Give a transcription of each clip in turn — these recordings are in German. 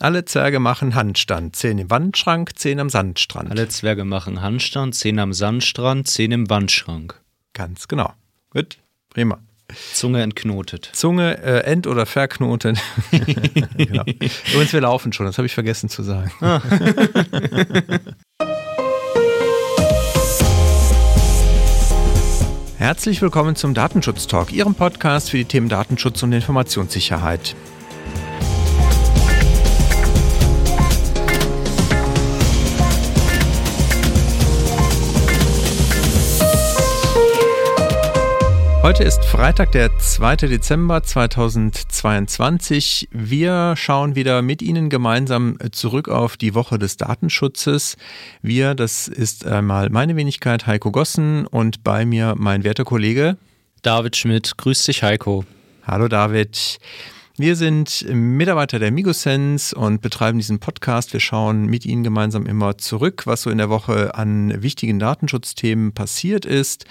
Alle Zwerge machen Handstand. Zehn im Wandschrank, zehn am Sandstrand. Alle Zwerge machen Handstand, zehn am Sandstrand, zehn im Wandschrank. Ganz genau. Gut, prima. Zunge entknotet. Zunge äh, end- oder verknotet. genau. Übrigens, wir laufen schon, das habe ich vergessen zu sagen. Ah. Herzlich willkommen zum Datenschutz Talk, Ihrem Podcast für die Themen Datenschutz und Informationssicherheit. Heute ist Freitag, der 2. Dezember 2022. Wir schauen wieder mit Ihnen gemeinsam zurück auf die Woche des Datenschutzes. Wir, das ist einmal meine Wenigkeit Heiko Gossen und bei mir mein werter Kollege David Schmidt. Grüß dich, Heiko. Hallo, David. Wir sind Mitarbeiter der Migosense und betreiben diesen Podcast. Wir schauen mit Ihnen gemeinsam immer zurück, was so in der Woche an wichtigen Datenschutzthemen passiert ist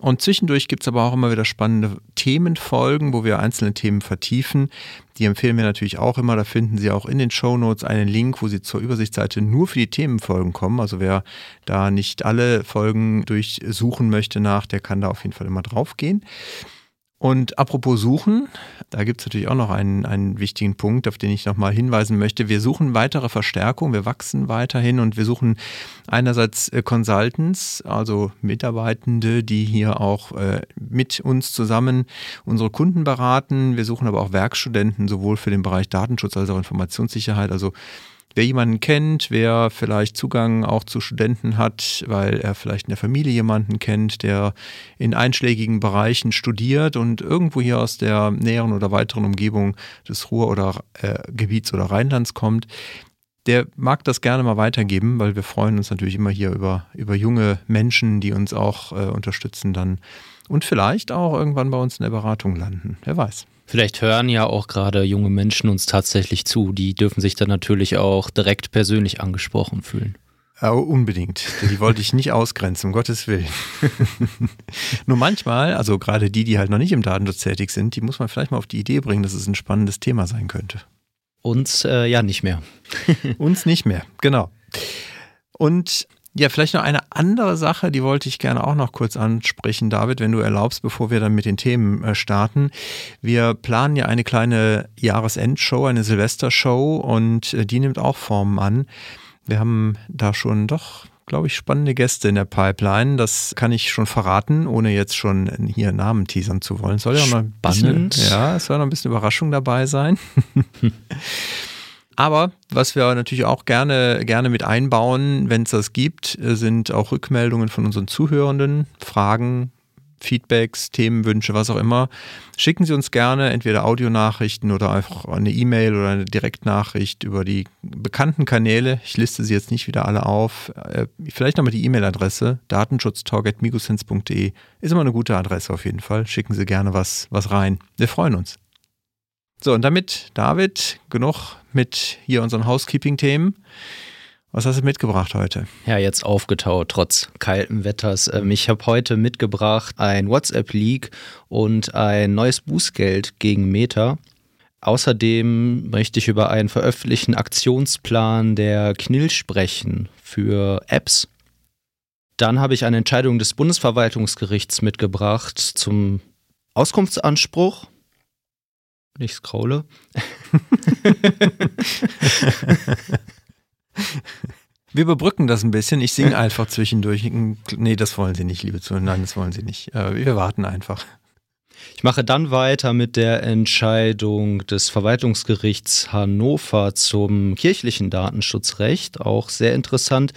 und zwischendurch gibt es aber auch immer wieder spannende Themenfolgen, wo wir einzelne Themen vertiefen. Die empfehlen wir natürlich auch immer. Da finden Sie auch in den Show Notes einen Link, wo Sie zur Übersichtsseite nur für die Themenfolgen kommen. Also wer da nicht alle Folgen durchsuchen möchte nach, der kann da auf jeden Fall immer draufgehen. Und apropos Suchen, da gibt es natürlich auch noch einen, einen wichtigen Punkt, auf den ich nochmal hinweisen möchte. Wir suchen weitere Verstärkung, wir wachsen weiterhin und wir suchen einerseits äh, Consultants, also Mitarbeitende, die hier auch äh, mit uns zusammen unsere Kunden beraten. Wir suchen aber auch Werkstudenten, sowohl für den Bereich Datenschutz als auch Informationssicherheit. Also wer jemanden kennt, wer vielleicht Zugang auch zu Studenten hat, weil er vielleicht in der Familie jemanden kennt, der in einschlägigen Bereichen studiert und irgendwo hier aus der näheren oder weiteren Umgebung des Ruhr- oder äh, Gebiets oder Rheinlands kommt, der mag das gerne mal weitergeben, weil wir freuen uns natürlich immer hier über, über junge Menschen, die uns auch äh, unterstützen dann und vielleicht auch irgendwann bei uns in der Beratung landen. Wer weiß. Vielleicht hören ja auch gerade junge Menschen uns tatsächlich zu. Die dürfen sich dann natürlich auch direkt persönlich angesprochen fühlen. Ja, unbedingt. Die wollte ich nicht ausgrenzen, um Gottes Willen. Nur manchmal, also gerade die, die halt noch nicht im Datenschutz tätig sind, die muss man vielleicht mal auf die Idee bringen, dass es ein spannendes Thema sein könnte. Uns äh, ja nicht mehr. Uns nicht mehr, genau. Und ja, vielleicht noch eine andere Sache, die wollte ich gerne auch noch kurz ansprechen, David, wenn du erlaubst, bevor wir dann mit den Themen äh, starten. Wir planen ja eine kleine Jahresendshow, eine Silvestershow und äh, die nimmt auch Formen an. Wir haben da schon doch, glaube ich, spannende Gäste in der Pipeline. Das kann ich schon verraten, ohne jetzt schon hier Namen teasern zu wollen. Soll ja noch ein bisschen, ja, es soll noch ein bisschen Überraschung dabei sein. Aber was wir natürlich auch gerne, gerne mit einbauen, wenn es das gibt, sind auch Rückmeldungen von unseren Zuhörenden, Fragen, Feedbacks, Themenwünsche, was auch immer. Schicken Sie uns gerne entweder Audionachrichten oder einfach eine E-Mail oder eine Direktnachricht über die bekannten Kanäle. Ich liste sie jetzt nicht wieder alle auf. Äh, vielleicht nochmal die E-Mail-Adresse datenschutztalk.migosens.de ist immer eine gute Adresse auf jeden Fall. Schicken Sie gerne was, was rein. Wir freuen uns. So, und damit, David, genug mit hier unseren Housekeeping-Themen. Was hast du mitgebracht heute? Ja, jetzt aufgetaut, trotz kalten Wetters. Ähm, ich habe heute mitgebracht ein WhatsApp-Leak und ein neues Bußgeld gegen Meta. Außerdem möchte ich über einen veröffentlichten Aktionsplan der KNIL sprechen für Apps. Dann habe ich eine Entscheidung des Bundesverwaltungsgerichts mitgebracht zum Auskunftsanspruch ich scrolle. Wir überbrücken das ein bisschen. Ich singe einfach zwischendurch. Nee, das wollen Sie nicht, liebe Zuhörer. Nein, das wollen Sie nicht. Äh, wir warten einfach. Ich mache dann weiter mit der Entscheidung des Verwaltungsgerichts Hannover zum kirchlichen Datenschutzrecht. Auch sehr interessant.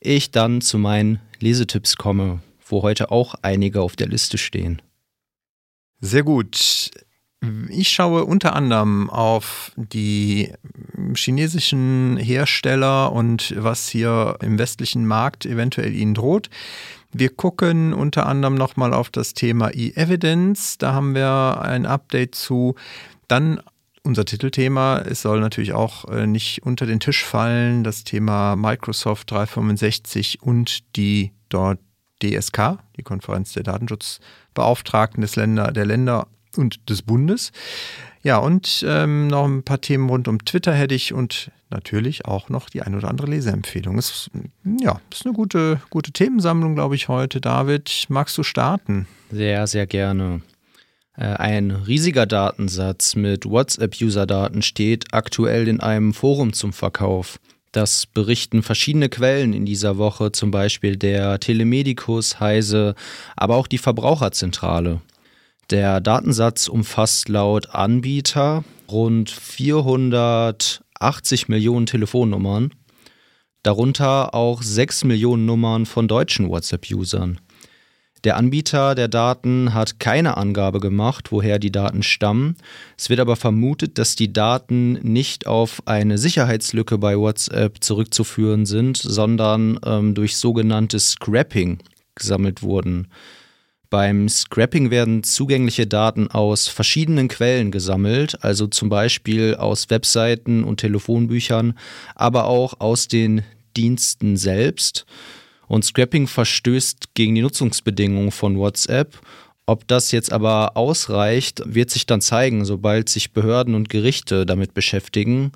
Ich dann zu meinen Lesetipps komme, wo heute auch einige auf der Liste stehen. Sehr gut. Ich schaue unter anderem auf die chinesischen Hersteller und was hier im westlichen Markt eventuell ihnen droht. Wir gucken unter anderem nochmal auf das Thema E-Evidence. Da haben wir ein Update zu. Dann unser Titelthema. Es soll natürlich auch äh, nicht unter den Tisch fallen. Das Thema Microsoft 365 und die dort DSK, die Konferenz der Datenschutzbeauftragten des Länder, der Länder und des Bundes. Ja, und ähm, noch ein paar Themen rund um Twitter hätte ich und natürlich auch noch die ein oder andere Leseempfehlung. Ist, ja, ist eine gute, gute Themensammlung, glaube ich, heute. David, magst du starten? Sehr, sehr gerne. Äh, ein riesiger Datensatz mit WhatsApp-User-Daten steht aktuell in einem Forum zum Verkauf. Das berichten verschiedene Quellen in dieser Woche, zum Beispiel der Telemedikus, Heise, aber auch die Verbraucherzentrale. Der Datensatz umfasst laut Anbieter rund 480 Millionen Telefonnummern, darunter auch 6 Millionen Nummern von deutschen WhatsApp-Usern. Der Anbieter der Daten hat keine Angabe gemacht, woher die Daten stammen. Es wird aber vermutet, dass die Daten nicht auf eine Sicherheitslücke bei WhatsApp zurückzuführen sind, sondern ähm, durch sogenanntes Scrapping gesammelt wurden. Beim Scrapping werden zugängliche Daten aus verschiedenen Quellen gesammelt, also zum Beispiel aus Webseiten und Telefonbüchern, aber auch aus den Diensten selbst. Und Scrapping verstößt gegen die Nutzungsbedingungen von WhatsApp. Ob das jetzt aber ausreicht, wird sich dann zeigen, sobald sich Behörden und Gerichte damit beschäftigen.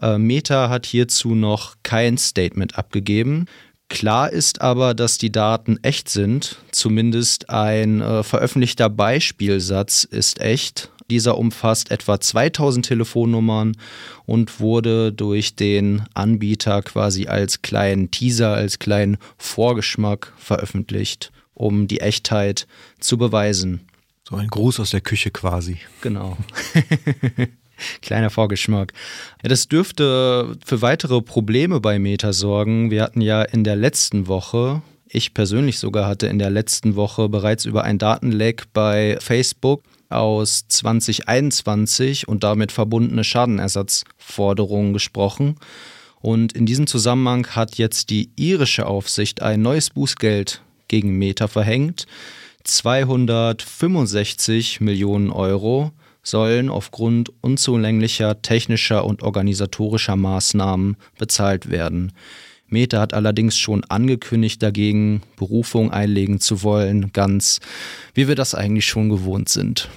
Äh, Meta hat hierzu noch kein Statement abgegeben. Klar ist aber, dass die Daten echt sind. Zumindest ein äh, veröffentlichter Beispielsatz ist echt. Dieser umfasst etwa 2000 Telefonnummern und wurde durch den Anbieter quasi als kleinen Teaser, als kleinen Vorgeschmack veröffentlicht, um die Echtheit zu beweisen. So ein Gruß aus der Küche quasi. Genau. Kleiner Vorgeschmack. Ja, das dürfte für weitere Probleme bei Meta sorgen. Wir hatten ja in der letzten Woche ich persönlich sogar hatte in der letzten Woche bereits über ein Datenleck bei Facebook aus 2021 und damit verbundene Schadenersatzforderungen gesprochen. Und in diesem Zusammenhang hat jetzt die irische Aufsicht ein neues Bußgeld gegen Meta verhängt. 265 Millionen Euro sollen aufgrund unzulänglicher technischer und organisatorischer Maßnahmen bezahlt werden. Meta hat allerdings schon angekündigt, dagegen Berufung einlegen zu wollen, ganz wie wir das eigentlich schon gewohnt sind.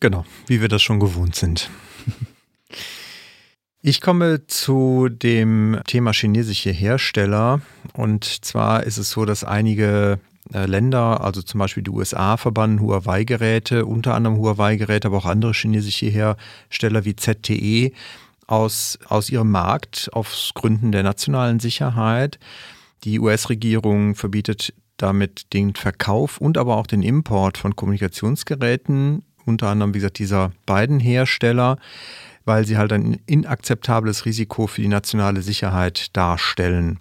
Genau, wie wir das schon gewohnt sind. Ich komme zu dem Thema chinesische Hersteller. Und zwar ist es so, dass einige Länder, also zum Beispiel die USA, verbannen Huawei-Geräte, unter anderem Huawei-Geräte, aber auch andere chinesische Hersteller wie ZTE aus, aus ihrem Markt aus Gründen der nationalen Sicherheit. Die US-Regierung verbietet damit den Verkauf und aber auch den Import von Kommunikationsgeräten, unter anderem, wie gesagt, dieser beiden Hersteller, weil sie halt ein inakzeptables Risiko für die nationale Sicherheit darstellen.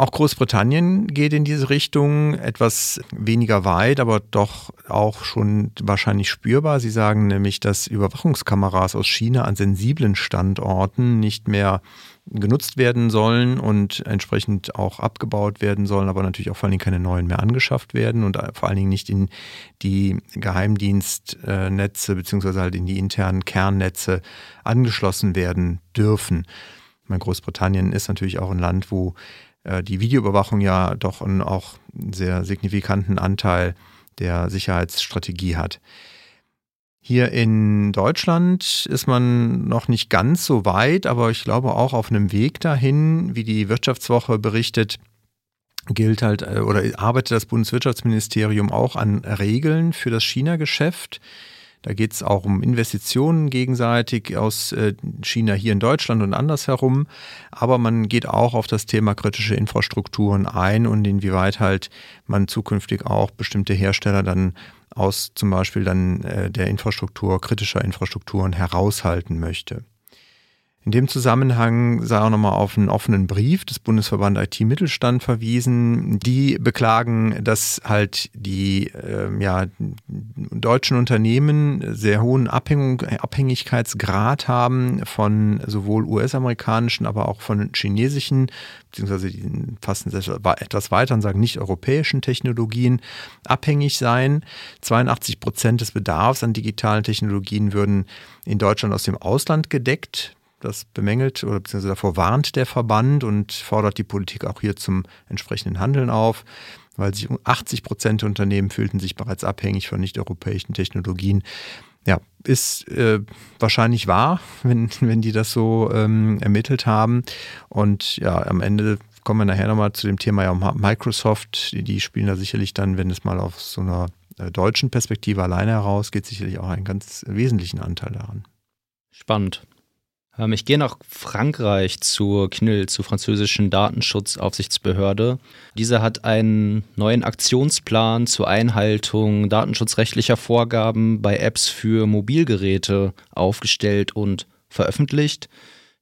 Auch Großbritannien geht in diese Richtung etwas weniger weit, aber doch auch schon wahrscheinlich spürbar. Sie sagen nämlich, dass Überwachungskameras aus China an sensiblen Standorten nicht mehr genutzt werden sollen und entsprechend auch abgebaut werden sollen, aber natürlich auch vor allen Dingen keine neuen mehr angeschafft werden und vor allen Dingen nicht in die Geheimdienstnetze beziehungsweise halt in die internen Kernnetze angeschlossen werden dürfen. Großbritannien ist natürlich auch ein Land, wo die Videoüberwachung ja doch einen auch sehr signifikanten Anteil der Sicherheitsstrategie hat. Hier in Deutschland ist man noch nicht ganz so weit, aber ich glaube auch auf einem Weg dahin, wie die Wirtschaftswoche berichtet, gilt halt äh, oder arbeitet das Bundeswirtschaftsministerium auch an Regeln für das China-Geschäft. Da geht es auch um Investitionen gegenseitig aus äh, China hier in Deutschland und andersherum. Aber man geht auch auf das Thema kritische Infrastrukturen ein und inwieweit halt man zukünftig auch bestimmte Hersteller dann aus zum Beispiel dann äh, der Infrastruktur, kritischer Infrastrukturen heraushalten möchte. In dem Zusammenhang sei auch nochmal auf einen offenen Brief des Bundesverband IT Mittelstand verwiesen. Die beklagen, dass halt die äh, ja, deutschen Unternehmen sehr hohen Abhängig Abhängigkeitsgrad haben von sowohl US-amerikanischen, aber auch von chinesischen, beziehungsweise die fassen etwas weiter und sagen nicht europäischen Technologien abhängig sein. 82 Prozent des Bedarfs an digitalen Technologien würden in Deutschland aus dem Ausland gedeckt. Das bemängelt oder beziehungsweise davor warnt der Verband und fordert die Politik auch hier zum entsprechenden Handeln auf, weil sich 80 Prozent der Unternehmen fühlten sich bereits abhängig von nicht-europäischen Technologien. Ja, ist äh, wahrscheinlich wahr, wenn, wenn die das so ähm, ermittelt haben. Und ja, am Ende kommen wir nachher nochmal zu dem Thema ja Microsoft. Die, die spielen da sicherlich dann, wenn es mal auf so einer äh, deutschen Perspektive alleine herausgeht, sicherlich auch einen ganz wesentlichen Anteil daran. Spannend. Ähm, ich gehe nach Frankreich zur KNIL, zur französischen Datenschutzaufsichtsbehörde. Diese hat einen neuen Aktionsplan zur Einhaltung datenschutzrechtlicher Vorgaben bei Apps für Mobilgeräte aufgestellt und veröffentlicht.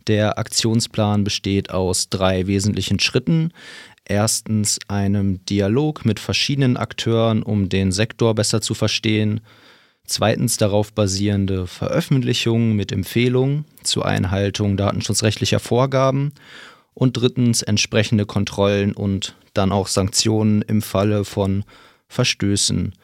Der Aktionsplan besteht aus drei wesentlichen Schritten. Erstens einem Dialog mit verschiedenen Akteuren, um den Sektor besser zu verstehen. Zweitens darauf basierende Veröffentlichungen mit Empfehlungen zur Einhaltung datenschutzrechtlicher Vorgaben. Und drittens entsprechende Kontrollen und dann auch Sanktionen im Falle von Verstößen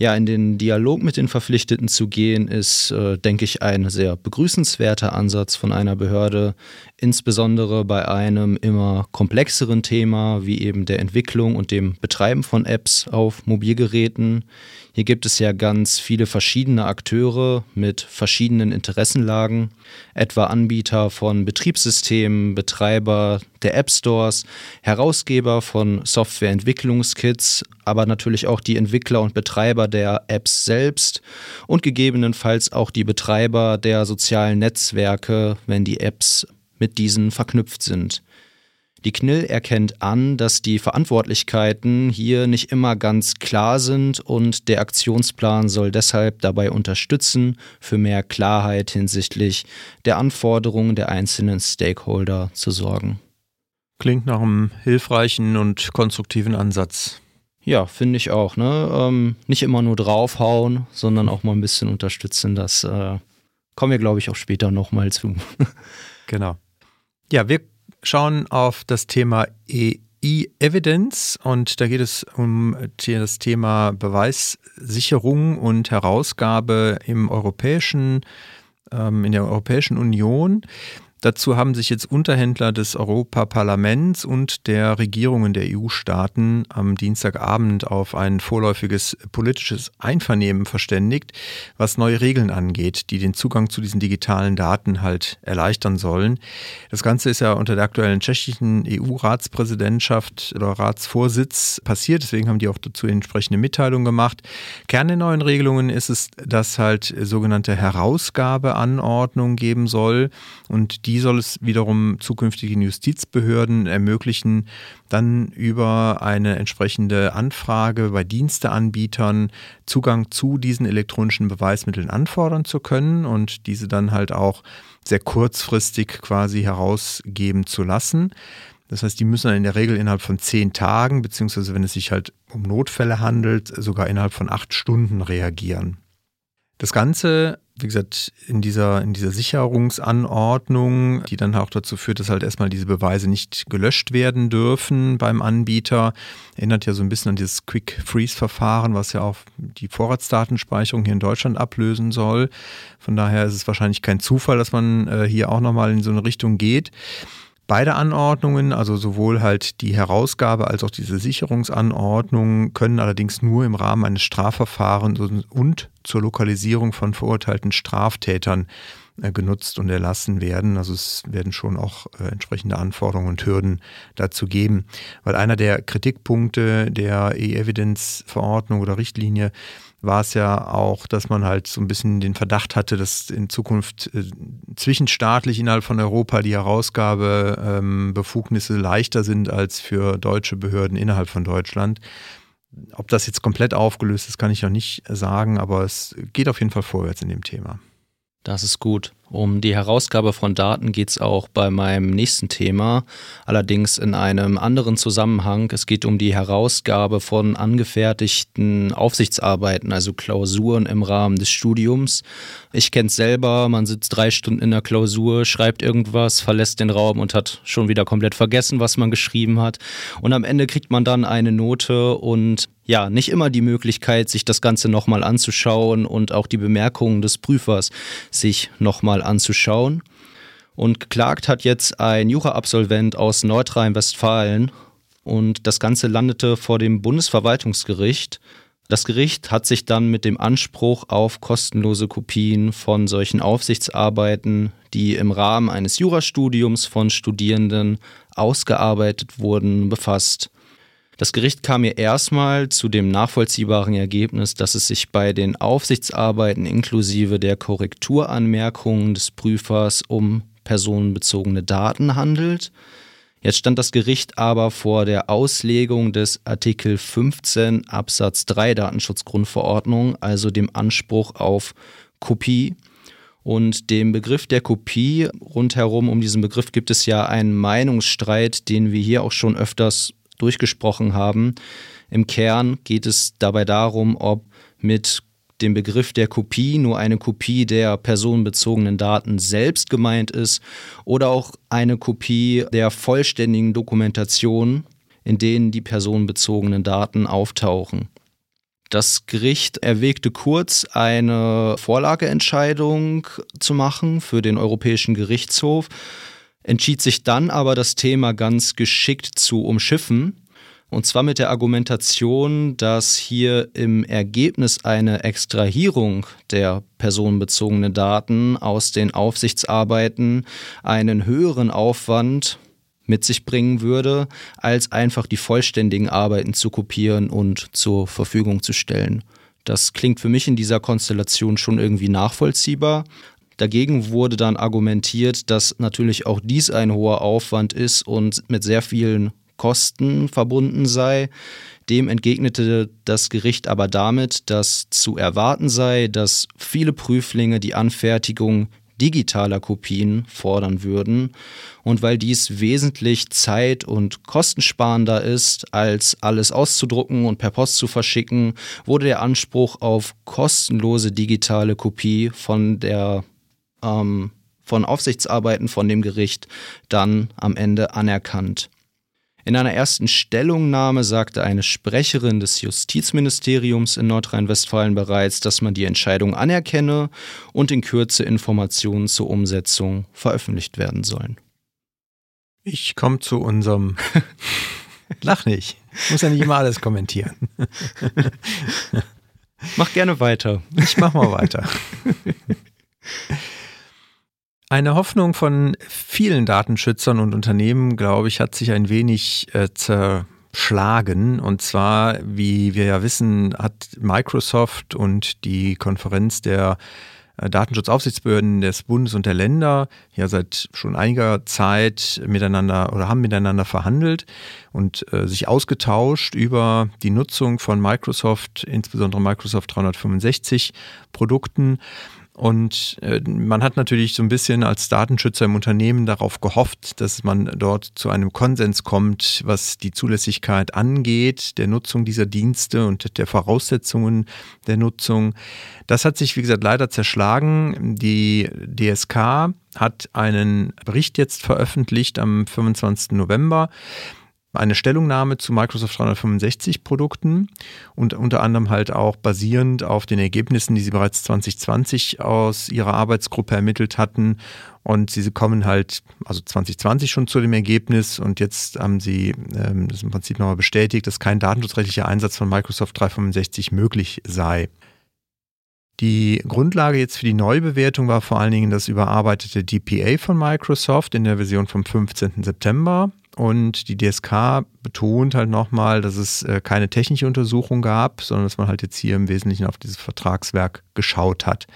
ja, in den Dialog mit den Verpflichteten zu gehen, ist, äh, denke ich, ein sehr begrüßenswerter Ansatz von einer Behörde, insbesondere bei einem immer komplexeren Thema wie eben der Entwicklung und dem Betreiben von Apps auf Mobilgeräten. Hier gibt es ja ganz viele verschiedene Akteure mit verschiedenen Interessenlagen, etwa Anbieter von Betriebssystemen, Betreiber der App Stores, Herausgeber von Softwareentwicklungskits, aber natürlich auch die Entwickler und Betreiber der Apps selbst und gegebenenfalls auch die Betreiber der sozialen Netzwerke, wenn die Apps mit diesen verknüpft sind. Die KNIL erkennt an, dass die Verantwortlichkeiten hier nicht immer ganz klar sind und der Aktionsplan soll deshalb dabei unterstützen, für mehr Klarheit hinsichtlich der Anforderungen der einzelnen Stakeholder zu sorgen. Klingt nach einem hilfreichen und konstruktiven Ansatz. Ja, finde ich auch. Ne? Ähm, nicht immer nur draufhauen, sondern auch mal ein bisschen unterstützen. Das äh, kommen wir, glaube ich, auch später nochmal zu. genau. Ja, wir schauen auf das Thema E-Evidence und da geht es um das Thema Beweissicherung und Herausgabe im europäischen, ähm, in der Europäischen Union. Dazu haben sich jetzt Unterhändler des Europaparlaments und der Regierungen der EU-Staaten am Dienstagabend auf ein vorläufiges politisches Einvernehmen verständigt, was neue Regeln angeht, die den Zugang zu diesen digitalen Daten halt erleichtern sollen. Das Ganze ist ja unter der aktuellen tschechischen EU-Ratspräsidentschaft oder Ratsvorsitz passiert, deswegen haben die auch dazu entsprechende Mitteilung gemacht. Kern der neuen Regelungen ist es, dass halt sogenannte Herausgabeanordnungen geben soll und die die soll es wiederum zukünftigen Justizbehörden ermöglichen, dann über eine entsprechende Anfrage bei Diensteanbietern Zugang zu diesen elektronischen Beweismitteln anfordern zu können und diese dann halt auch sehr kurzfristig quasi herausgeben zu lassen. Das heißt, die müssen in der Regel innerhalb von zehn Tagen, beziehungsweise wenn es sich halt um Notfälle handelt, sogar innerhalb von acht Stunden reagieren. Das Ganze wie gesagt, in dieser, in dieser Sicherungsanordnung, die dann auch dazu führt, dass halt erstmal diese Beweise nicht gelöscht werden dürfen beim Anbieter, erinnert ja so ein bisschen an dieses Quick Freeze Verfahren, was ja auch die Vorratsdatenspeicherung hier in Deutschland ablösen soll. Von daher ist es wahrscheinlich kein Zufall, dass man äh, hier auch nochmal in so eine Richtung geht. Beide Anordnungen, also sowohl halt die Herausgabe als auch diese Sicherungsanordnung, können allerdings nur im Rahmen eines Strafverfahrens und zur Lokalisierung von verurteilten Straftätern äh, genutzt und erlassen werden. Also es werden schon auch äh, entsprechende Anforderungen und Hürden dazu geben. Weil einer der Kritikpunkte der E-Evidence-Verordnung oder Richtlinie war es ja auch, dass man halt so ein bisschen den Verdacht hatte, dass in Zukunft äh, zwischenstaatlich innerhalb von Europa die Herausgabebefugnisse ähm, leichter sind als für deutsche Behörden innerhalb von Deutschland. Ob das jetzt komplett aufgelöst ist, kann ich noch nicht sagen, aber es geht auf jeden Fall vorwärts in dem Thema. Das ist gut. Um die Herausgabe von Daten geht es auch bei meinem nächsten Thema, allerdings in einem anderen Zusammenhang. Es geht um die Herausgabe von angefertigten Aufsichtsarbeiten, also Klausuren im Rahmen des Studiums. Ich kenne es selber, man sitzt drei Stunden in der Klausur, schreibt irgendwas, verlässt den Raum und hat schon wieder komplett vergessen, was man geschrieben hat. Und am Ende kriegt man dann eine Note und ja, nicht immer die Möglichkeit, sich das Ganze nochmal anzuschauen und auch die Bemerkungen des Prüfers sich nochmal mal anzuschauen. Und geklagt hat jetzt ein Jura-Absolvent aus Nordrhein-Westfalen und das Ganze landete vor dem Bundesverwaltungsgericht. Das Gericht hat sich dann mit dem Anspruch auf kostenlose Kopien von solchen Aufsichtsarbeiten, die im Rahmen eines Jurastudiums von Studierenden ausgearbeitet wurden, befasst. Das Gericht kam mir erstmal zu dem nachvollziehbaren Ergebnis, dass es sich bei den Aufsichtsarbeiten inklusive der Korrekturanmerkungen des Prüfers um personenbezogene Daten handelt. Jetzt stand das Gericht aber vor der Auslegung des Artikel 15 Absatz 3 Datenschutzgrundverordnung, also dem Anspruch auf Kopie. Und dem Begriff der Kopie rundherum um diesen Begriff gibt es ja einen Meinungsstreit, den wir hier auch schon öfters durchgesprochen haben. Im Kern geht es dabei darum, ob mit dem Begriff der Kopie nur eine Kopie der personenbezogenen Daten selbst gemeint ist oder auch eine Kopie der vollständigen Dokumentation, in denen die personenbezogenen Daten auftauchen. Das Gericht erwägte kurz, eine Vorlageentscheidung zu machen für den Europäischen Gerichtshof, entschied sich dann aber das Thema ganz geschickt zu umschiffen und zwar mit der Argumentation, dass hier im Ergebnis eine Extrahierung der personenbezogenen Daten aus den Aufsichtsarbeiten einen höheren Aufwand mit sich bringen würde, als einfach die vollständigen Arbeiten zu kopieren und zur Verfügung zu stellen. Das klingt für mich in dieser Konstellation schon irgendwie nachvollziehbar. Dagegen wurde dann argumentiert, dass natürlich auch dies ein hoher Aufwand ist und mit sehr vielen Kosten verbunden sei. Dem entgegnete das Gericht aber damit, dass zu erwarten sei, dass viele Prüflinge die Anfertigung digitaler Kopien fordern würden. Und weil dies wesentlich zeit- und kostensparender ist, als alles auszudrucken und per Post zu verschicken, wurde der Anspruch auf kostenlose digitale Kopie von der ähm, von Aufsichtsarbeiten von dem Gericht dann am Ende anerkannt. In einer ersten Stellungnahme sagte eine Sprecherin des Justizministeriums in Nordrhein-Westfalen bereits, dass man die Entscheidung anerkenne und in Kürze Informationen zur Umsetzung veröffentlicht werden sollen. Ich komme zu unserem Lach nicht. Ich muss ja nicht immer alles kommentieren. Mach gerne weiter. Ich mach mal weiter. Eine Hoffnung von vielen Datenschützern und Unternehmen, glaube ich, hat sich ein wenig äh, zerschlagen. Und zwar, wie wir ja wissen, hat Microsoft und die Konferenz der äh, Datenschutzaufsichtsbehörden des Bundes und der Länder ja seit schon einiger Zeit miteinander oder haben miteinander verhandelt und äh, sich ausgetauscht über die Nutzung von Microsoft, insbesondere Microsoft 365 Produkten. Und äh, man hat natürlich so ein bisschen als Datenschützer im Unternehmen darauf gehofft, dass man dort zu einem Konsens kommt, was die Zulässigkeit angeht, der Nutzung dieser Dienste und der Voraussetzungen der Nutzung. Das hat sich, wie gesagt, leider zerschlagen. Die DSK hat einen Bericht jetzt veröffentlicht am 25. November eine Stellungnahme zu Microsoft 365 Produkten und unter anderem halt auch basierend auf den Ergebnissen, die sie bereits 2020 aus ihrer Arbeitsgruppe ermittelt hatten. Und sie kommen halt, also 2020 schon zu dem Ergebnis und jetzt haben sie ähm, das im Prinzip nochmal bestätigt, dass kein datenschutzrechtlicher Einsatz von Microsoft 365 möglich sei. Die Grundlage jetzt für die Neubewertung war vor allen Dingen das überarbeitete DPA von Microsoft in der Version vom 15. September. Und die DSK betont halt nochmal, dass es äh, keine technische Untersuchung gab, sondern dass man halt jetzt hier im Wesentlichen auf dieses Vertragswerk geschaut hat.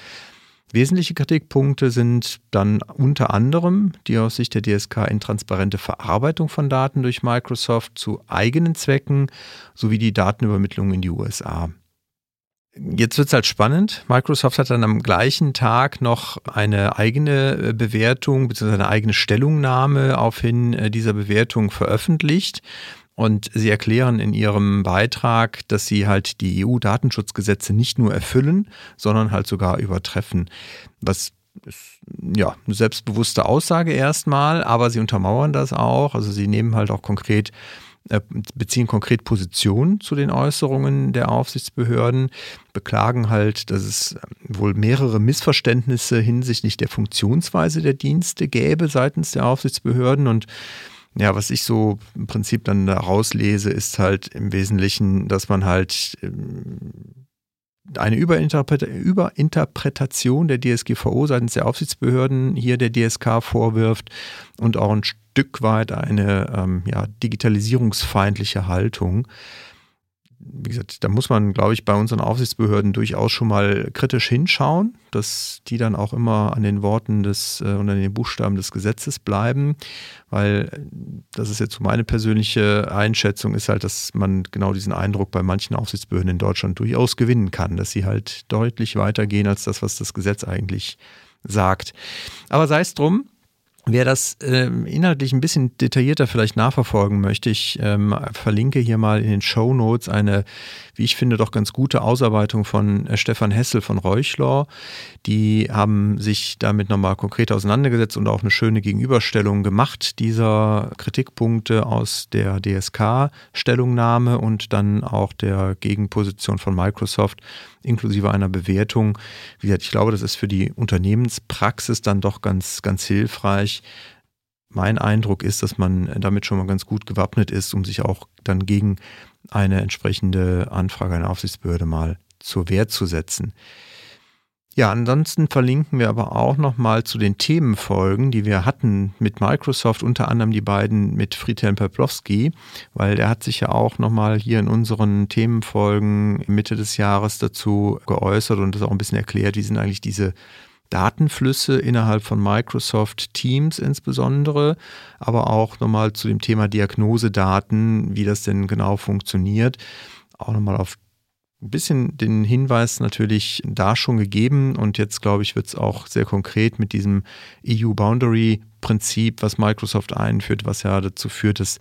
Wesentliche Kritikpunkte sind dann unter anderem die aus Sicht der DSK intransparente Verarbeitung von Daten durch Microsoft zu eigenen Zwecken sowie die Datenübermittlung in die USA. Jetzt wird es halt spannend. Microsoft hat dann am gleichen Tag noch eine eigene äh, Bewertung bzw. eine eigene Stellungnahme auf hin äh, dieser Bewertung veröffentlicht. Und sie erklären in ihrem Beitrag, dass sie halt die EU-Datenschutzgesetze nicht nur erfüllen, sondern halt sogar übertreffen. Was ist ja eine selbstbewusste Aussage erstmal, aber sie untermauern das auch. Also sie nehmen halt auch konkret beziehen konkret Position zu den Äußerungen der Aufsichtsbehörden, beklagen halt, dass es ähm, wohl mehrere Missverständnisse hinsichtlich der Funktionsweise der Dienste gäbe seitens der Aufsichtsbehörden. Und Ja, was ich so im Prinzip dann da rauslese, ist halt im Wesentlichen, dass man halt ähm, eine Überinterpretation der DSGVO seitens der Aufsichtsbehörden hier der DSK vorwirft und auch ein Stück weit eine ähm, ja, digitalisierungsfeindliche Haltung wie gesagt, da muss man, glaube ich, bei unseren Aufsichtsbehörden durchaus schon mal kritisch hinschauen, dass die dann auch immer an den Worten des äh, und an den Buchstaben des Gesetzes bleiben, weil äh, das ist jetzt so meine persönliche Einschätzung, ist halt, dass man genau diesen Eindruck bei manchen Aufsichtsbehörden in Deutschland durchaus gewinnen kann, dass sie halt deutlich weitergehen als das, was das Gesetz eigentlich sagt. Aber sei es drum, Wer das äh, inhaltlich ein bisschen detaillierter vielleicht nachverfolgen möchte, ich ähm, verlinke hier mal in den Show Notes eine, wie ich finde, doch ganz gute Ausarbeitung von äh, Stefan Hessel von Reuchlor. Die haben sich damit nochmal konkret auseinandergesetzt und auch eine schöne Gegenüberstellung gemacht dieser Kritikpunkte aus der DSK-Stellungnahme und dann auch der Gegenposition von Microsoft inklusive einer Bewertung. Wie gesagt, ich glaube, das ist für die Unternehmenspraxis dann doch ganz, ganz hilfreich. Mein Eindruck ist, dass man damit schon mal ganz gut gewappnet ist, um sich auch dann gegen eine entsprechende Anfrage einer Aufsichtsbehörde mal zur Wehr zu setzen. Ja, ansonsten verlinken wir aber auch nochmal zu den Themenfolgen, die wir hatten mit Microsoft, unter anderem die beiden mit Friedhelm Peplowski, weil der hat sich ja auch nochmal hier in unseren Themenfolgen Mitte des Jahres dazu geäußert und das auch ein bisschen erklärt, wie sind eigentlich diese Datenflüsse innerhalb von Microsoft Teams insbesondere, aber auch nochmal zu dem Thema Diagnosedaten, wie das denn genau funktioniert. Auch nochmal auf ein bisschen den Hinweis natürlich da schon gegeben und jetzt glaube ich wird es auch sehr konkret mit diesem EU-Boundary-Prinzip, was Microsoft einführt, was ja dazu führt, dass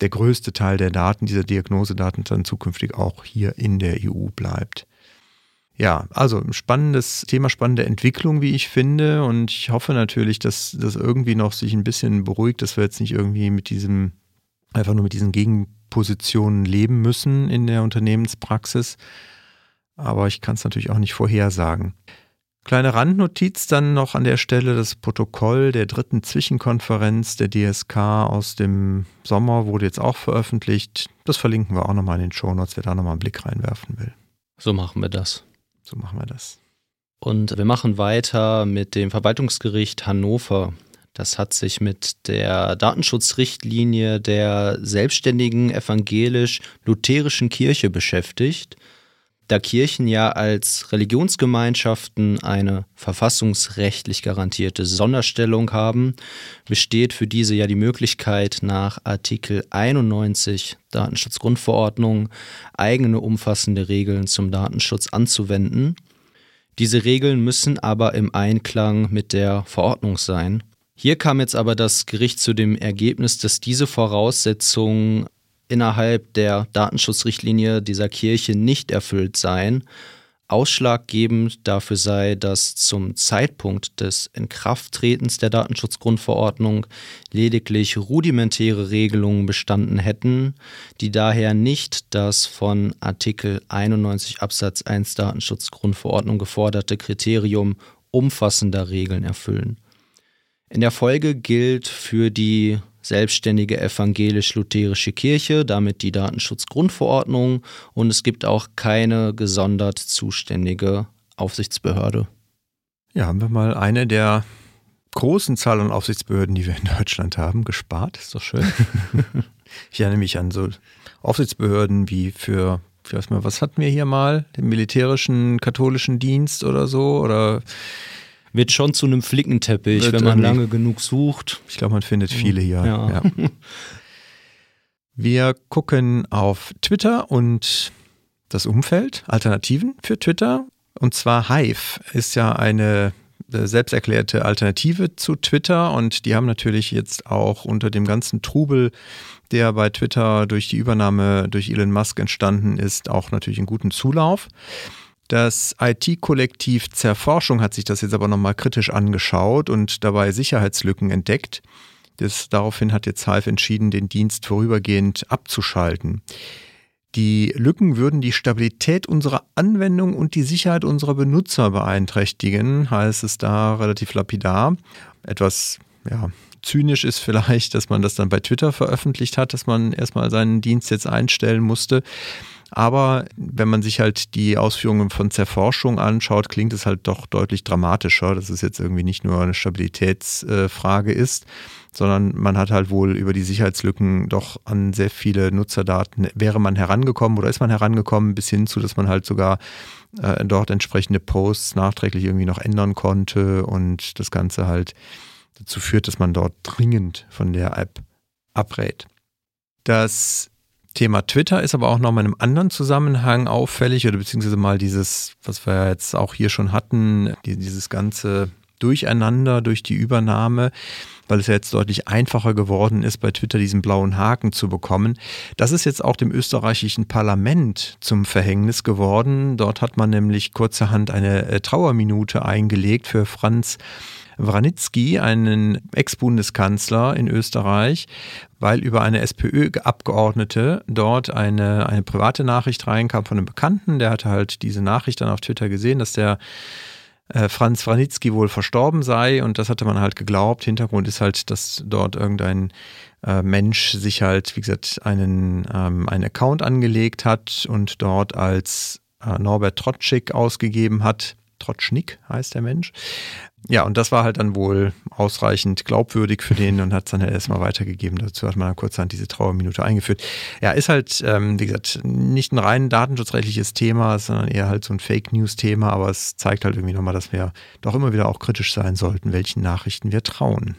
der größte Teil der Daten, dieser Diagnosedaten dann zukünftig auch hier in der EU bleibt. Ja, also ein spannendes Thema, spannende Entwicklung, wie ich finde. Und ich hoffe natürlich, dass das irgendwie noch sich ein bisschen beruhigt, dass wir jetzt nicht irgendwie mit diesem, einfach nur mit diesen Gegen Positionen leben müssen in der Unternehmenspraxis. Aber ich kann es natürlich auch nicht vorhersagen. Kleine Randnotiz dann noch an der Stelle, das Protokoll der dritten Zwischenkonferenz der DSK aus dem Sommer wurde jetzt auch veröffentlicht. Das verlinken wir auch nochmal in den Shownotes, wer da nochmal einen Blick reinwerfen will. So machen wir das. So machen wir das. Und wir machen weiter mit dem Verwaltungsgericht Hannover. Das hat sich mit der Datenschutzrichtlinie der selbstständigen evangelisch-lutherischen Kirche beschäftigt. Da Kirchen ja als Religionsgemeinschaften eine verfassungsrechtlich garantierte Sonderstellung haben, besteht für diese ja die Möglichkeit, nach Artikel 91 Datenschutzgrundverordnung eigene umfassende Regeln zum Datenschutz anzuwenden. Diese Regeln müssen aber im Einklang mit der Verordnung sein. Hier kam jetzt aber das Gericht zu dem Ergebnis, dass diese Voraussetzungen innerhalb der Datenschutzrichtlinie dieser Kirche nicht erfüllt seien. Ausschlaggebend dafür sei, dass zum Zeitpunkt des Inkrafttretens der Datenschutzgrundverordnung lediglich rudimentäre Regelungen bestanden hätten, die daher nicht das von Artikel 91 Absatz 1 Datenschutzgrundverordnung geforderte Kriterium umfassender Regeln erfüllen. In der Folge gilt für die selbstständige evangelisch-lutherische Kirche, damit die Datenschutzgrundverordnung und es gibt auch keine gesondert zuständige Aufsichtsbehörde. Ja, haben wir mal eine der großen Zahl an Aufsichtsbehörden, die wir in Deutschland haben, gespart. Ist doch schön. ich erinnere mich an so Aufsichtsbehörden wie für, ich weiß mal, was hatten wir hier mal? Den militärischen katholischen Dienst oder so? Oder wird schon zu einem Flickenteppich, Wird wenn man lange genug sucht. Ich glaube, man findet viele hier. Ja. ja. Wir gucken auf Twitter und das Umfeld, Alternativen für Twitter. Und zwar Hive ist ja eine äh, selbsterklärte Alternative zu Twitter und die haben natürlich jetzt auch unter dem ganzen Trubel, der bei Twitter durch die Übernahme durch Elon Musk entstanden ist, auch natürlich einen guten Zulauf. Das IT-Kollektiv Zerforschung hat sich das jetzt aber nochmal kritisch angeschaut und dabei Sicherheitslücken entdeckt. Das, daraufhin hat jetzt Hive entschieden, den Dienst vorübergehend abzuschalten. Die Lücken würden die Stabilität unserer Anwendung und die Sicherheit unserer Benutzer beeinträchtigen, heißt es da relativ lapidar. Etwas ja, zynisch ist vielleicht, dass man das dann bei Twitter veröffentlicht hat, dass man erstmal seinen Dienst jetzt einstellen musste. Aber wenn man sich halt die Ausführungen von Zerforschung anschaut, klingt es halt doch deutlich dramatischer, dass es jetzt irgendwie nicht nur eine Stabilitätsfrage ist, sondern man hat halt wohl über die Sicherheitslücken doch an sehr viele Nutzerdaten, wäre man herangekommen oder ist man herangekommen, bis hin zu, dass man halt sogar äh, dort entsprechende Posts nachträglich irgendwie noch ändern konnte und das Ganze halt dazu führt, dass man dort dringend von der App abrät. Das Thema Twitter ist aber auch noch mal in einem anderen Zusammenhang auffällig oder beziehungsweise mal dieses, was wir jetzt auch hier schon hatten, dieses ganze Durcheinander durch die Übernahme, weil es ja jetzt deutlich einfacher geworden ist, bei Twitter diesen blauen Haken zu bekommen. Das ist jetzt auch dem österreichischen Parlament zum Verhängnis geworden. Dort hat man nämlich kurzerhand eine äh, Trauerminute eingelegt für Franz Wranitzky, einen Ex-Bundeskanzler in Österreich, weil über eine SPÖ-Abgeordnete dort eine, eine private Nachricht reinkam von einem Bekannten. Der hatte halt diese Nachricht dann auf Twitter gesehen, dass der äh, Franz Wranitzky wohl verstorben sei und das hatte man halt geglaubt. Hintergrund ist halt, dass dort irgendein äh, Mensch sich halt, wie gesagt, einen, ähm, einen Account angelegt hat und dort als äh, Norbert Trotschik ausgegeben hat. Trotschnik heißt der Mensch. Ja, und das war halt dann wohl ausreichend glaubwürdig für den und hat es dann halt erstmal weitergegeben. Dazu hat man dann kurzerhand diese Trauerminute eingeführt. Ja, ist halt, ähm, wie gesagt, nicht ein rein datenschutzrechtliches Thema, sondern eher halt so ein Fake-News-Thema, aber es zeigt halt irgendwie nochmal, dass wir doch immer wieder auch kritisch sein sollten, welchen Nachrichten wir trauen.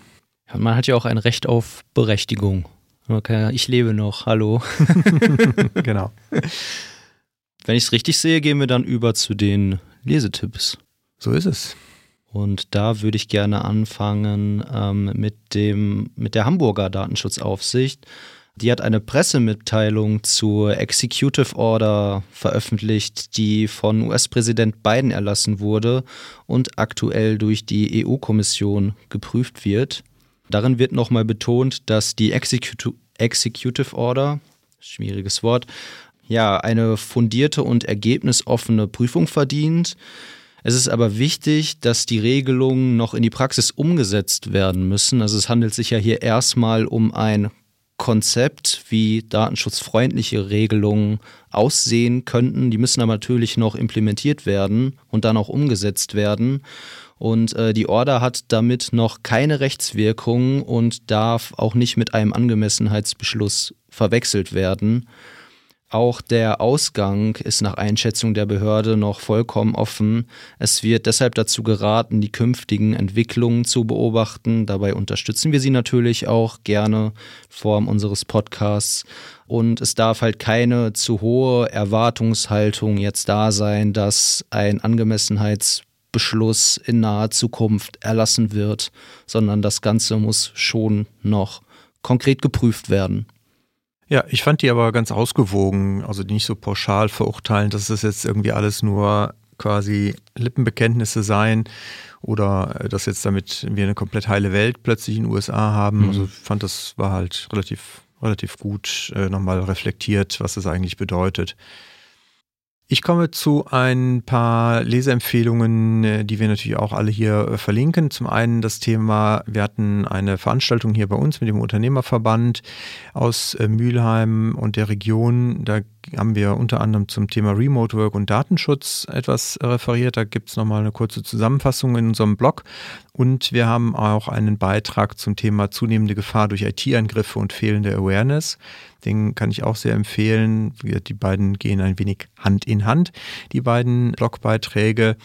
Man hat ja auch ein Recht auf Berechtigung. Okay, ich lebe noch, hallo. genau. Wenn ich es richtig sehe, gehen wir dann über zu den Lesetipps. So ist es. Und da würde ich gerne anfangen ähm, mit, dem, mit der Hamburger Datenschutzaufsicht. Die hat eine Pressemitteilung zur Executive Order veröffentlicht, die von US-Präsident Biden erlassen wurde und aktuell durch die EU-Kommission geprüft wird. Darin wird nochmal betont, dass die Executive, Executive Order, schwieriges Wort, ja, eine fundierte und ergebnisoffene Prüfung verdient es ist aber wichtig, dass die Regelungen noch in die Praxis umgesetzt werden müssen. Also es handelt sich ja hier erstmal um ein Konzept, wie datenschutzfreundliche Regelungen aussehen könnten. Die müssen aber natürlich noch implementiert werden und dann auch umgesetzt werden. Und äh, die Order hat damit noch keine Rechtswirkung und darf auch nicht mit einem Angemessenheitsbeschluss verwechselt werden. Auch der Ausgang ist nach Einschätzung der Behörde noch vollkommen offen. Es wird deshalb dazu geraten, die künftigen Entwicklungen zu beobachten. Dabei unterstützen wir Sie natürlich auch gerne in Form unseres Podcasts. Und es darf halt keine zu hohe Erwartungshaltung jetzt da sein, dass ein Angemessenheitsbeschluss in naher Zukunft erlassen wird, sondern das Ganze muss schon noch konkret geprüft werden. Ja, ich fand die aber ganz ausgewogen, also nicht so pauschal verurteilen, dass das jetzt irgendwie alles nur quasi Lippenbekenntnisse seien oder dass jetzt damit wir eine komplett heile Welt plötzlich in den USA haben. Mhm. Also ich fand, das war halt relativ, relativ gut äh, nochmal reflektiert, was das eigentlich bedeutet. Ich komme zu ein paar Leseempfehlungen, äh, die wir natürlich auch alle hier äh, verlinken. Zum einen das Thema, wir hatten eine Veranstaltung hier bei uns mit dem Unternehmerverband aus äh, Mülheim und der Region. Da haben wir unter anderem zum Thema Remote Work und Datenschutz etwas referiert. Da gibt es nochmal eine kurze Zusammenfassung in unserem Blog. Und wir haben auch einen Beitrag zum Thema zunehmende Gefahr durch IT-Angriffe und fehlende Awareness. Den kann ich auch sehr empfehlen. Die beiden gehen ein wenig Hand in Hand, die beiden Blogbeiträge.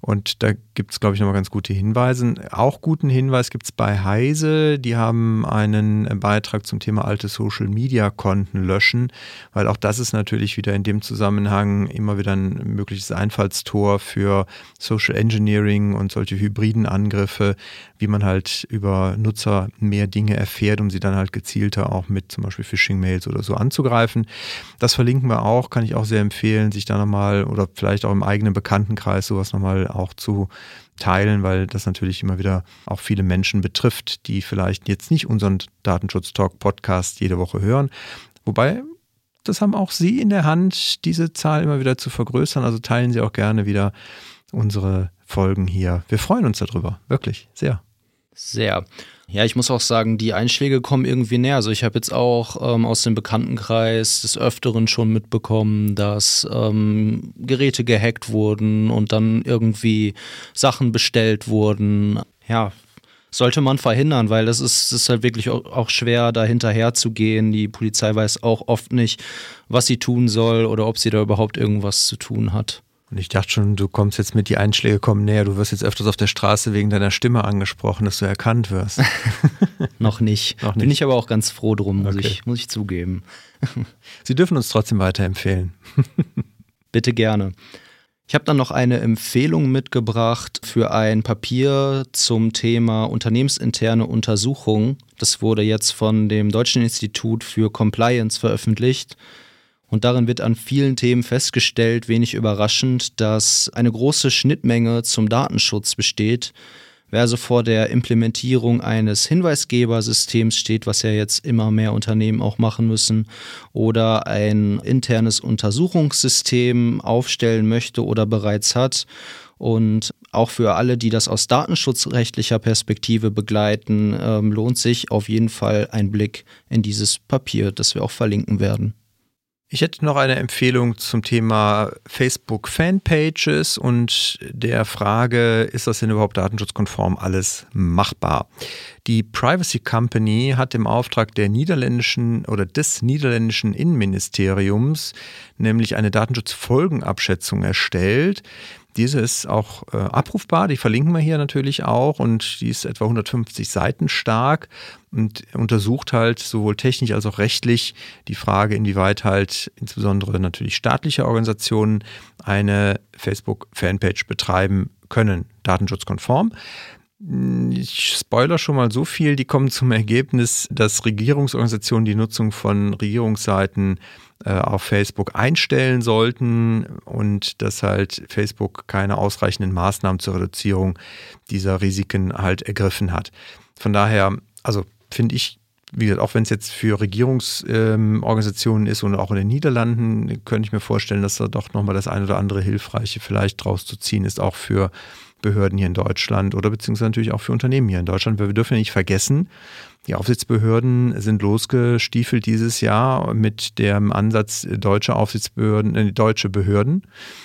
Und da gibt es, glaube ich, nochmal ganz gute Hinweise. Auch guten Hinweis gibt es bei Heise. Die haben einen Beitrag zum Thema alte Social-Media-Konten löschen, weil auch das ist natürlich wieder in dem Zusammenhang immer wieder ein mögliches Einfallstor für Social Engineering und solche hybriden Angriffe, wie man halt über Nutzer mehr Dinge erfährt, um sie dann halt gezielter auch mit zum Beispiel Phishing-Mails oder so anzugreifen. Das verlinken wir auch, kann ich auch sehr empfehlen, sich da nochmal oder vielleicht auch im eigenen Bekanntenkreis sowas nochmal auch zu teilen, weil das natürlich immer wieder auch viele Menschen betrifft, die vielleicht jetzt nicht unseren Datenschutz-Talk-Podcast jede Woche hören. Wobei, das haben auch Sie in der Hand, diese Zahl immer wieder zu vergrößern. Also teilen Sie auch gerne wieder unsere Folgen hier. Wir freuen uns darüber, wirklich, sehr. Sehr. Ja, ich muss auch sagen, die Einschläge kommen irgendwie näher. Also ich habe jetzt auch ähm, aus dem Bekanntenkreis des Öfteren schon mitbekommen, dass ähm, Geräte gehackt wurden und dann irgendwie Sachen bestellt wurden. Ja, sollte man verhindern, weil es ist, ist halt wirklich auch schwer, da hinterher zu gehen. Die Polizei weiß auch oft nicht, was sie tun soll oder ob sie da überhaupt irgendwas zu tun hat. Und ich dachte schon, du kommst jetzt mit, die Einschläge kommen näher. Du wirst jetzt öfters auf der Straße wegen deiner Stimme angesprochen, dass du erkannt wirst. Noch nicht. Noch nicht. Bin ich aber auch ganz froh drum, muss, okay. ich, muss ich zugeben. Sie dürfen uns trotzdem weiterempfehlen. Bitte gerne. Ich habe dann noch eine Empfehlung mitgebracht für ein Papier zum Thema unternehmensinterne Untersuchung. Das wurde jetzt von dem Deutschen Institut für Compliance veröffentlicht. Und darin wird an vielen Themen festgestellt, wenig überraschend, dass eine große Schnittmenge zum Datenschutz besteht. Wer also vor der Implementierung eines Hinweisgebersystems steht, was ja jetzt immer mehr Unternehmen auch machen müssen, oder ein internes Untersuchungssystem aufstellen möchte oder bereits hat und auch für alle, die das aus datenschutzrechtlicher Perspektive begleiten, ähm, lohnt sich auf jeden Fall ein Blick in dieses Papier, das wir auch verlinken werden. Ich hätte noch eine Empfehlung zum Thema Facebook Fanpages und der Frage, ist das denn überhaupt datenschutzkonform alles machbar? Die Privacy Company hat im Auftrag der niederländischen oder des niederländischen Innenministeriums nämlich eine Datenschutzfolgenabschätzung erstellt. Diese ist auch äh, abrufbar, die verlinken wir hier natürlich auch und die ist etwa 150 Seiten stark und untersucht halt sowohl technisch als auch rechtlich die Frage, inwieweit halt insbesondere natürlich staatliche Organisationen eine Facebook-Fanpage betreiben können, datenschutzkonform. Ich spoiler schon mal so viel, die kommen zum Ergebnis, dass Regierungsorganisationen die Nutzung von Regierungsseiten auf Facebook einstellen sollten und dass halt Facebook keine ausreichenden Maßnahmen zur Reduzierung dieser Risiken halt ergriffen hat. Von daher, also finde ich, wie gesagt, auch wenn es jetzt für Regierungsorganisationen ähm, ist und auch in den Niederlanden, könnte ich mir vorstellen, dass da doch nochmal das ein oder andere Hilfreiche vielleicht draus zu ziehen ist, auch für Behörden hier in Deutschland oder beziehungsweise natürlich auch für Unternehmen hier in Deutschland, wir dürfen ja nicht vergessen, die Aufsichtsbehörden sind losgestiefelt dieses Jahr mit dem Ansatz deutsche Aufsichtsbehörden, äh, deutsche Behörden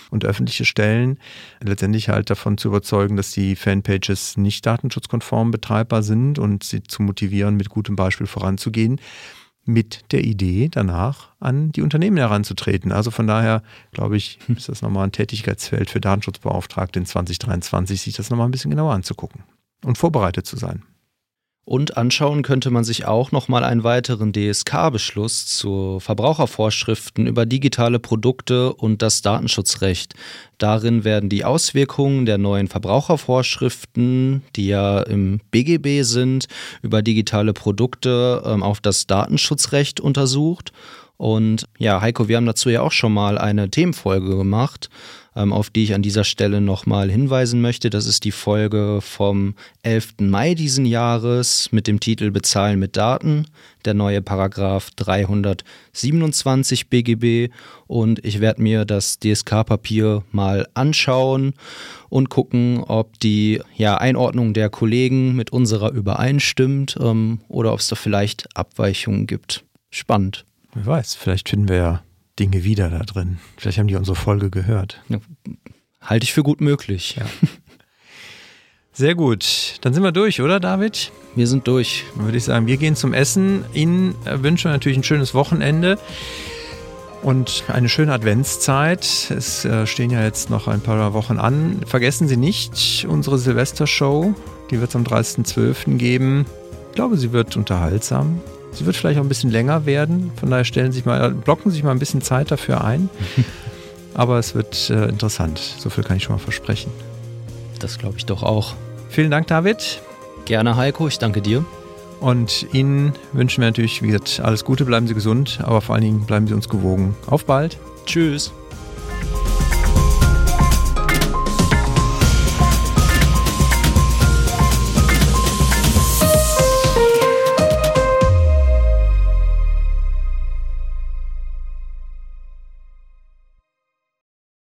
und öffentliche Stellen letztendlich halt davon zu überzeugen, dass die Fanpages nicht datenschutzkonform betreibbar sind und sie zu motivieren, mit gutem Beispiel voranzugehen mit der Idee, danach an die Unternehmen heranzutreten. Also von daher, glaube ich, ist das nochmal ein Tätigkeitsfeld für Datenschutzbeauftragte in 2023, sich das nochmal ein bisschen genauer anzugucken und vorbereitet zu sein. Und anschauen könnte man sich auch nochmal einen weiteren DSK-Beschluss zu Verbrauchervorschriften über digitale Produkte und das Datenschutzrecht. Darin werden die Auswirkungen der neuen Verbrauchervorschriften, die ja im BGB sind, über digitale Produkte ähm, auf das Datenschutzrecht untersucht. Und ja, Heiko, wir haben dazu ja auch schon mal eine Themenfolge gemacht. Ähm, auf die ich an dieser Stelle nochmal hinweisen möchte. Das ist die Folge vom 11. Mai diesen Jahres mit dem Titel Bezahlen mit Daten, der neue Paragraph 327 BGB. Und ich werde mir das DSK-Papier mal anschauen und gucken, ob die ja, Einordnung der Kollegen mit unserer übereinstimmt ähm, oder ob es da vielleicht Abweichungen gibt. Spannend. Wer weiß, vielleicht finden wir ja Dinge wieder da drin. Vielleicht haben die unsere Folge gehört. Ja, halte ich für gut möglich. Ja. Sehr gut. Dann sind wir durch, oder David? Wir sind durch. Dann würde ich sagen, wir gehen zum Essen. Ihnen wünschen wir natürlich ein schönes Wochenende und eine schöne Adventszeit. Es äh, stehen ja jetzt noch ein paar Wochen an. Vergessen Sie nicht unsere Silvestershow. Die wird es am 30.12. geben. Ich glaube, sie wird unterhaltsam. Sie wird vielleicht auch ein bisschen länger werden. Von daher stellen Sie sich mal, blocken Sie sich mal ein bisschen Zeit dafür ein. Aber es wird äh, interessant. So viel kann ich schon mal versprechen. Das glaube ich doch auch. Vielen Dank, David. Gerne, Heiko. Ich danke dir. Und Ihnen wünschen wir natürlich, wie gesagt, alles Gute, bleiben Sie gesund, aber vor allen Dingen bleiben Sie uns gewogen. Auf bald. Tschüss.